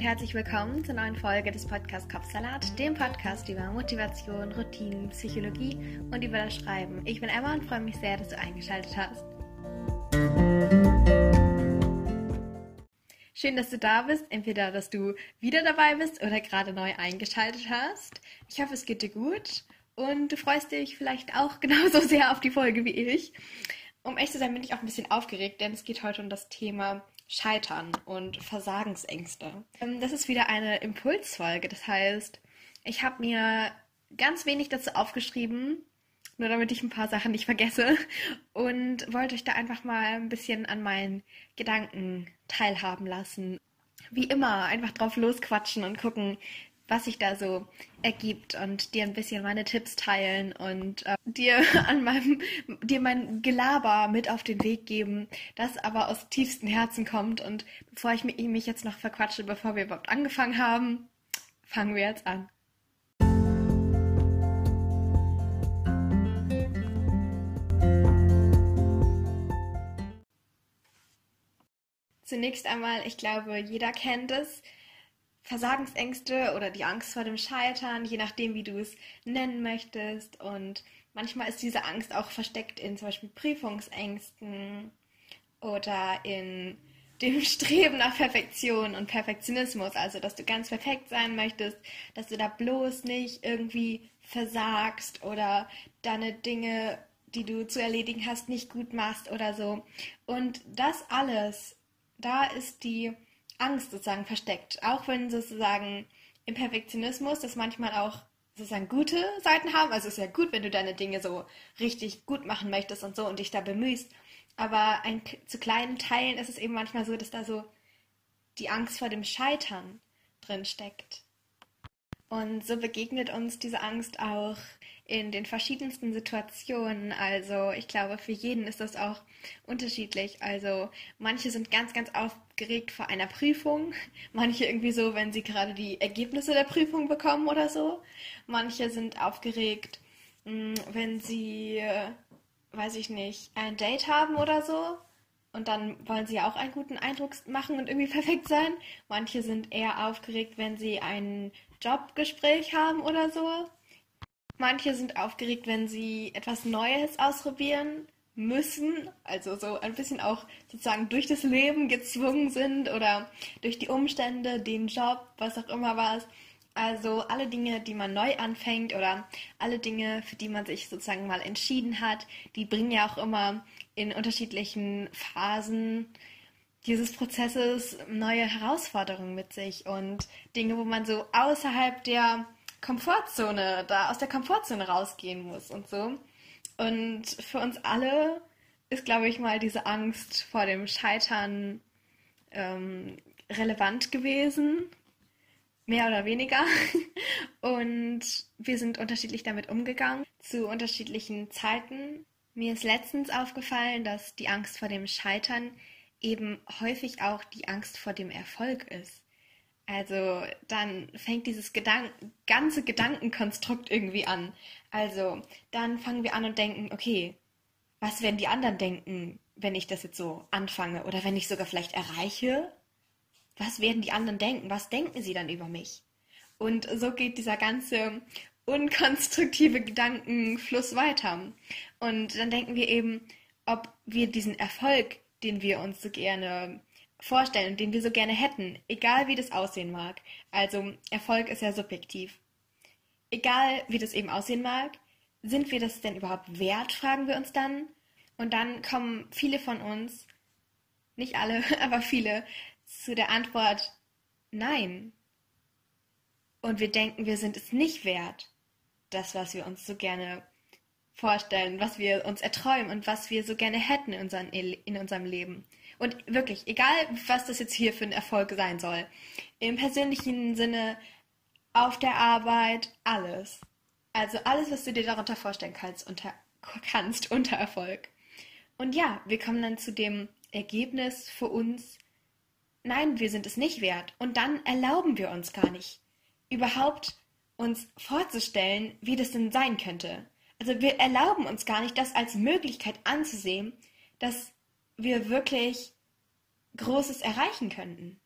und herzlich willkommen zur neuen Folge des Podcasts Kopfsalat, dem Podcast über Motivation, Routinen, Psychologie und über das Schreiben. Ich bin Emma und freue mich sehr, dass du eingeschaltet hast. Schön, dass du da bist. Entweder, dass du wieder dabei bist oder gerade neu eingeschaltet hast. Ich hoffe, es geht dir gut und du freust dich vielleicht auch genauso sehr auf die Folge wie ich. Um echt zu sein, bin ich auch ein bisschen aufgeregt, denn es geht heute um das Thema Scheitern und Versagensängste. Ähm, das ist wieder eine Impulsfolge. Das heißt, ich habe mir ganz wenig dazu aufgeschrieben, nur damit ich ein paar Sachen nicht vergesse und wollte euch da einfach mal ein bisschen an meinen Gedanken teilhaben lassen. Wie immer, einfach drauf losquatschen und gucken, was sich da so ergibt und dir ein bisschen meine Tipps teilen und äh, dir an meinem dir mein Gelaber mit auf den Weg geben, das aber aus tiefstem Herzen kommt und bevor ich mich jetzt noch verquatsche, bevor wir überhaupt angefangen haben, fangen wir jetzt an. Zunächst einmal, ich glaube, jeder kennt es Versagensängste oder die Angst vor dem Scheitern, je nachdem, wie du es nennen möchtest. Und manchmal ist diese Angst auch versteckt in zum Beispiel Prüfungsängsten oder in dem Streben nach Perfektion und Perfektionismus, also dass du ganz perfekt sein möchtest, dass du da bloß nicht irgendwie versagst oder deine Dinge, die du zu erledigen hast, nicht gut machst oder so. Und das alles, da ist die Angst sozusagen versteckt. Auch wenn sozusagen im Perfektionismus das manchmal auch sozusagen gute Seiten haben. Also es ist ja gut, wenn du deine Dinge so richtig gut machen möchtest und so und dich da bemühst. Aber ein, zu kleinen Teilen ist es eben manchmal so, dass da so die Angst vor dem Scheitern drin steckt. Und so begegnet uns diese Angst auch in den verschiedensten Situationen. Also ich glaube, für jeden ist das auch unterschiedlich. Also manche sind ganz, ganz aufgeregt vor einer Prüfung. Manche irgendwie so, wenn sie gerade die Ergebnisse der Prüfung bekommen oder so. Manche sind aufgeregt, hm, wenn sie, weiß ich nicht, ein Date haben oder so. Und dann wollen sie ja auch einen guten Eindruck machen und irgendwie perfekt sein. Manche sind eher aufgeregt, wenn sie ein Jobgespräch haben oder so. Manche sind aufgeregt, wenn sie etwas Neues ausprobieren müssen, also so ein bisschen auch sozusagen durch das Leben gezwungen sind oder durch die Umstände, den Job, was auch immer war Also alle Dinge, die man neu anfängt oder alle Dinge, für die man sich sozusagen mal entschieden hat, die bringen ja auch immer in unterschiedlichen Phasen dieses Prozesses neue Herausforderungen mit sich und Dinge, wo man so außerhalb der Komfortzone, da aus der Komfortzone rausgehen muss und so. Und für uns alle ist, glaube ich, mal diese Angst vor dem Scheitern ähm, relevant gewesen, mehr oder weniger. Und wir sind unterschiedlich damit umgegangen, zu unterschiedlichen Zeiten. Mir ist letztens aufgefallen, dass die Angst vor dem Scheitern eben häufig auch die Angst vor dem Erfolg ist. Also dann fängt dieses Gedanken, ganze Gedankenkonstrukt irgendwie an. Also dann fangen wir an und denken, okay, was werden die anderen denken, wenn ich das jetzt so anfange oder wenn ich sogar vielleicht erreiche? Was werden die anderen denken? Was denken sie dann über mich? Und so geht dieser ganze unkonstruktive Gedankenfluss weiter. Und dann denken wir eben, ob wir diesen Erfolg, den wir uns so gerne vorstellen den wir so gerne hätten, egal wie das aussehen mag. Also Erfolg ist ja subjektiv. Egal wie das eben aussehen mag, sind wir das denn überhaupt wert, fragen wir uns dann. Und dann kommen viele von uns, nicht alle, aber viele, zu der Antwort Nein. Und wir denken, wir sind es nicht wert, das, was wir uns so gerne vorstellen, was wir uns erträumen und was wir so gerne hätten in, unseren, in unserem Leben. Und wirklich, egal was das jetzt hier für ein Erfolg sein soll, im persönlichen Sinne, auf der Arbeit, alles. Also alles, was du dir darunter vorstellen kannst, unter, kannst unter Erfolg. Und ja, wir kommen dann zu dem Ergebnis für uns, nein, wir sind es nicht wert. Und dann erlauben wir uns gar nicht, überhaupt uns vorzustellen, wie das denn sein könnte. Also wir erlauben uns gar nicht, das als Möglichkeit anzusehen, dass wir wirklich Großes erreichen könnten.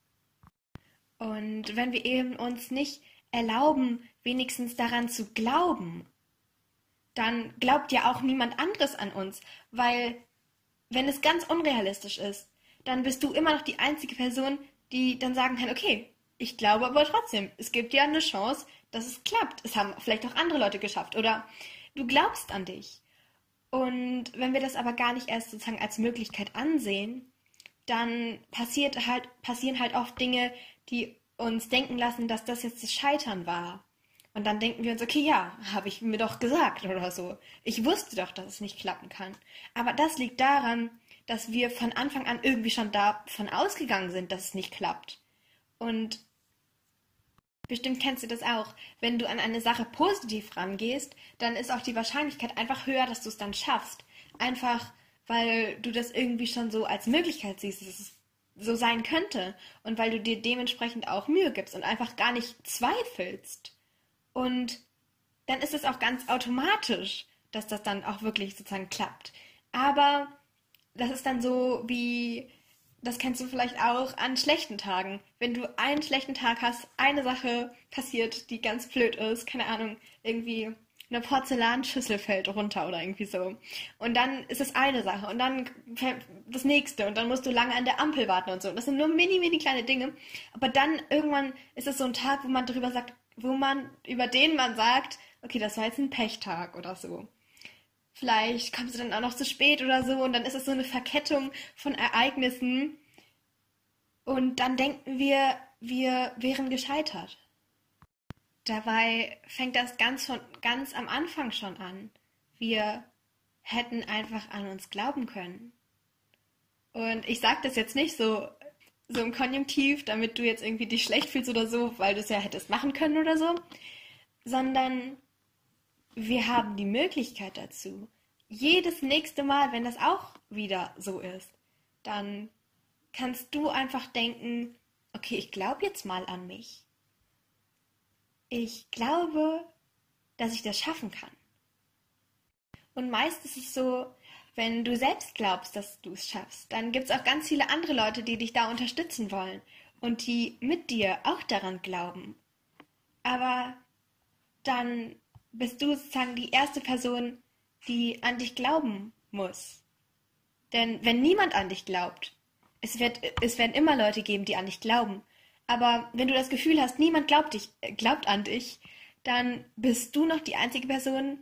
Und wenn wir eben uns nicht erlauben, wenigstens daran zu glauben, dann glaubt ja auch niemand anderes an uns, weil wenn es ganz unrealistisch ist, dann bist du immer noch die einzige Person, die dann sagen kann, okay, ich glaube aber trotzdem, es gibt ja eine Chance, dass es klappt. Es haben vielleicht auch andere Leute geschafft oder du glaubst an dich. Und wenn wir das aber gar nicht erst sozusagen als Möglichkeit ansehen, dann passiert halt, passieren halt oft Dinge, die uns denken lassen, dass das jetzt das Scheitern war. Und dann denken wir uns, okay, ja, habe ich mir doch gesagt oder so. Ich wusste doch, dass es nicht klappen kann. Aber das liegt daran, dass wir von Anfang an irgendwie schon davon ausgegangen sind, dass es nicht klappt. Und bestimmt kennst du das auch. Wenn du an eine Sache positiv rangehst, dann ist auch die Wahrscheinlichkeit einfach höher, dass du es dann schaffst. Einfach, weil du das irgendwie schon so als Möglichkeit siehst, dass es so sein könnte. Und weil du dir dementsprechend auch Mühe gibst und einfach gar nicht zweifelst. Und dann ist es auch ganz automatisch, dass das dann auch wirklich sozusagen klappt. Aber das ist dann so wie, das kennst du vielleicht auch an schlechten Tagen. Wenn du einen schlechten Tag hast, eine Sache passiert, die ganz blöd ist, keine Ahnung, irgendwie eine Porzellanschüssel fällt runter oder irgendwie so. Und dann ist es eine Sache und dann das nächste und dann musst du lange an der Ampel warten und so. Das sind nur mini, mini kleine Dinge. Aber dann irgendwann ist es so ein Tag, wo man darüber sagt, wo man, über den man sagt, okay, das war jetzt ein Pechtag oder so. Vielleicht kommst du dann auch noch zu spät oder so und dann ist es so eine Verkettung von Ereignissen und dann denken wir, wir wären gescheitert. Dabei fängt das ganz, von, ganz am Anfang schon an. Wir hätten einfach an uns glauben können. Und ich sage das jetzt nicht so so im Konjunktiv, damit du jetzt irgendwie dich schlecht fühlst oder so, weil du es ja hättest machen können oder so, sondern wir haben die Möglichkeit dazu. Jedes nächste Mal, wenn das auch wieder so ist, dann kannst du einfach denken, okay, ich glaube jetzt mal an mich. Ich glaube, dass ich das schaffen kann. Und meist ist es so, wenn du selbst glaubst, dass du es schaffst, dann gibt es auch ganz viele andere Leute, die dich da unterstützen wollen und die mit dir auch daran glauben. Aber dann bist du sozusagen die erste Person, die an dich glauben muss. Denn wenn niemand an dich glaubt, es, wird, es werden immer Leute geben, die an dich glauben. Aber wenn du das Gefühl hast, niemand glaubt, dich, glaubt an dich, dann bist du noch die einzige Person,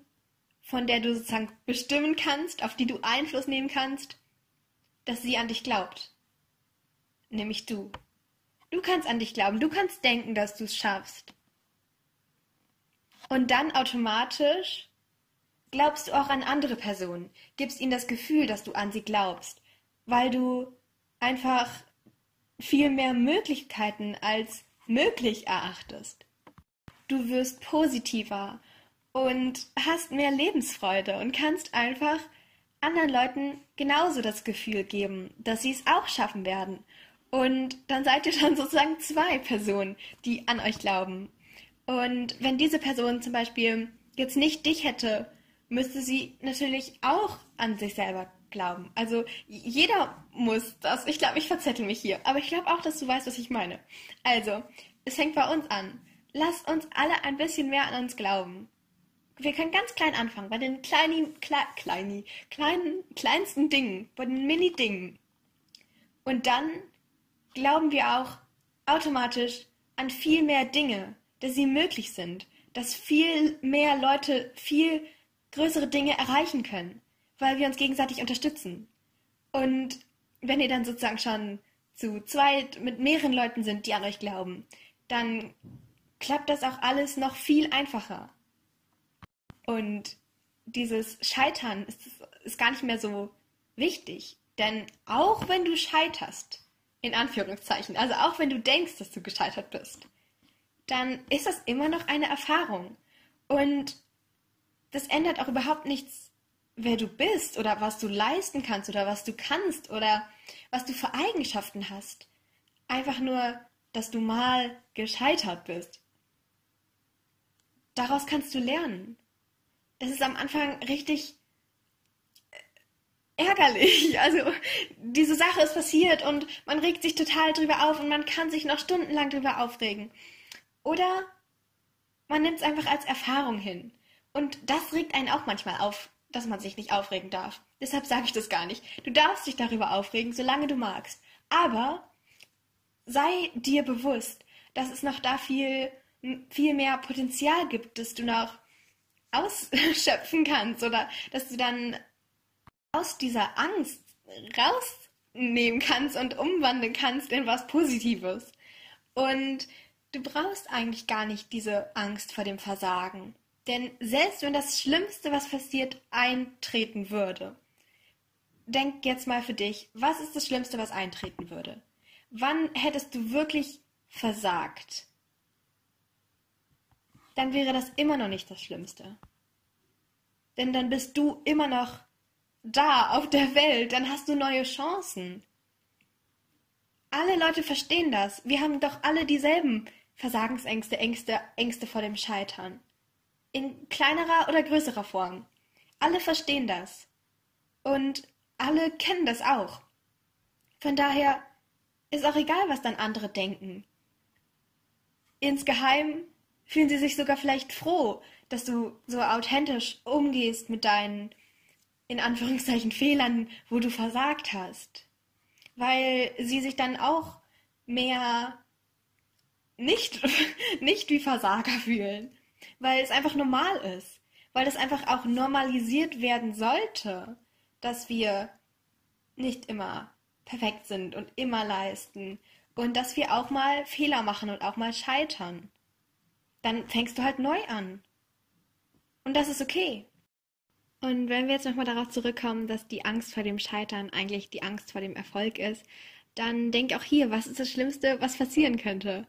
von der du sozusagen bestimmen kannst, auf die du Einfluss nehmen kannst, dass sie an dich glaubt. Nämlich du. Du kannst an dich glauben, du kannst denken, dass du es schaffst. Und dann automatisch glaubst du auch an andere Personen, gibst ihnen das Gefühl, dass du an sie glaubst, weil du einfach viel mehr Möglichkeiten als möglich erachtest. Du wirst positiver und hast mehr Lebensfreude und kannst einfach anderen Leuten genauso das Gefühl geben, dass sie es auch schaffen werden. Und dann seid ihr dann sozusagen zwei Personen, die an euch glauben. Und wenn diese Person zum Beispiel jetzt nicht dich hätte, müsste sie natürlich auch an sich selber glauben. Also jeder muss das. Ich glaube, ich verzettel mich hier. Aber ich glaube auch, dass du weißt, was ich meine. Also, es fängt bei uns an. Lass uns alle ein bisschen mehr an uns glauben wir können ganz klein anfangen, bei den kleinen, kle, kleini, kleinen, kleinsten Dingen, bei den Mini-Dingen. Und dann glauben wir auch automatisch an viel mehr Dinge, dass sie möglich sind, dass viel mehr Leute viel größere Dinge erreichen können, weil wir uns gegenseitig unterstützen. Und wenn ihr dann sozusagen schon zu zweit mit mehreren Leuten sind, die an euch glauben, dann klappt das auch alles noch viel einfacher. Und dieses Scheitern ist, ist gar nicht mehr so wichtig. Denn auch wenn du scheiterst, in Anführungszeichen, also auch wenn du denkst, dass du gescheitert bist, dann ist das immer noch eine Erfahrung. Und das ändert auch überhaupt nichts, wer du bist oder was du leisten kannst oder was du kannst oder was du für Eigenschaften hast. Einfach nur, dass du mal gescheitert bist. Daraus kannst du lernen das ist am Anfang richtig, ärgerlich. Also diese Sache ist passiert und man regt sich total drüber auf und man kann sich noch stundenlang drüber aufregen. Oder man nimmt es einfach als Erfahrung hin. Und das regt einen auch manchmal auf, dass man sich nicht aufregen darf. Deshalb sage ich das gar nicht. Du darfst dich darüber aufregen, solange du magst. Aber sei dir bewusst, dass es noch da viel, viel mehr Potenzial gibt, das du noch ausschöpfen kannst oder dass du dann aus dieser Angst rausnehmen kannst und umwandeln kannst in was Positives. Und du brauchst eigentlich gar nicht diese Angst vor dem Versagen. Denn selbst wenn das Schlimmste, was passiert, eintreten würde, denk jetzt mal für dich, was ist das Schlimmste, was eintreten würde? Wann hättest du wirklich versagt? Dann wäre das immer noch nicht das Schlimmste. Denn dann bist du immer noch da auf der Welt, dann hast du neue Chancen. Alle Leute verstehen das. Wir haben doch alle dieselben Versagensängste, Ängste, Ängste vor dem Scheitern. In kleinerer oder größerer Form. Alle verstehen das. Und alle kennen das auch. Von daher ist auch egal, was dann andere denken. Insgeheim fühlen sie sich sogar vielleicht froh, dass du so authentisch umgehst mit deinen in Anführungszeichen Fehlern, wo du versagt hast. Weil sie sich dann auch mehr nicht, nicht wie Versager fühlen. Weil es einfach normal ist. Weil es einfach auch normalisiert werden sollte, dass wir nicht immer perfekt sind und immer leisten. Und dass wir auch mal Fehler machen und auch mal scheitern. Dann fängst du halt neu an. Und das ist okay. Und wenn wir jetzt nochmal darauf zurückkommen, dass die Angst vor dem Scheitern eigentlich die Angst vor dem Erfolg ist, dann denk auch hier, was ist das Schlimmste, was passieren könnte?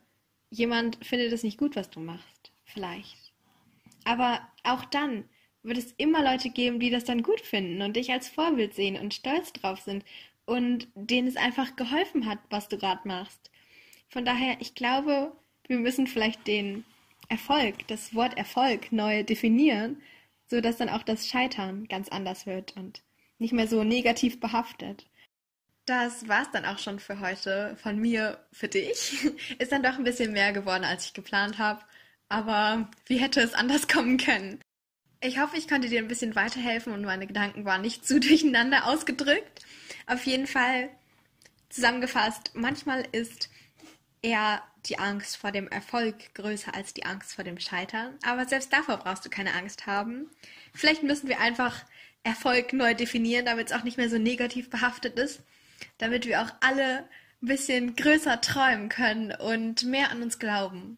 Jemand findet es nicht gut, was du machst. Vielleicht. Aber auch dann wird es immer Leute geben, die das dann gut finden und dich als Vorbild sehen und stolz drauf sind und denen es einfach geholfen hat, was du gerade machst. Von daher, ich glaube, wir müssen vielleicht den Erfolg, das Wort Erfolg neu definieren so dass dann auch das Scheitern ganz anders wird und nicht mehr so negativ behaftet. Das war's dann auch schon für heute von mir für dich. Ist dann doch ein bisschen mehr geworden, als ich geplant habe. Aber wie hätte es anders kommen können? Ich hoffe, ich konnte dir ein bisschen weiterhelfen und meine Gedanken waren nicht zu durcheinander ausgedrückt. Auf jeden Fall zusammengefasst, manchmal ist eher die Angst vor dem Erfolg größer als die Angst vor dem Scheitern. Aber selbst davor brauchst du keine Angst haben. Vielleicht müssen wir einfach Erfolg neu definieren, damit es auch nicht mehr so negativ behaftet ist. Damit wir auch alle ein bisschen größer träumen können und mehr an uns glauben.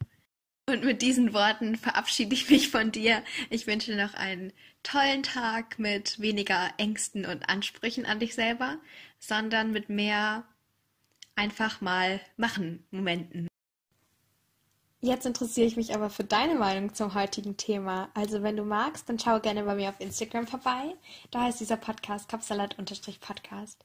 Und mit diesen Worten verabschiede ich mich von dir. Ich wünsche dir noch einen tollen Tag mit weniger Ängsten und Ansprüchen an dich selber, sondern mit mehr einfach mal machen Momenten. Jetzt interessiere ich mich aber für deine Meinung zum heutigen Thema. Also wenn du magst, dann schau gerne bei mir auf Instagram vorbei. Da heißt dieser Podcast Kapsalat-Podcast.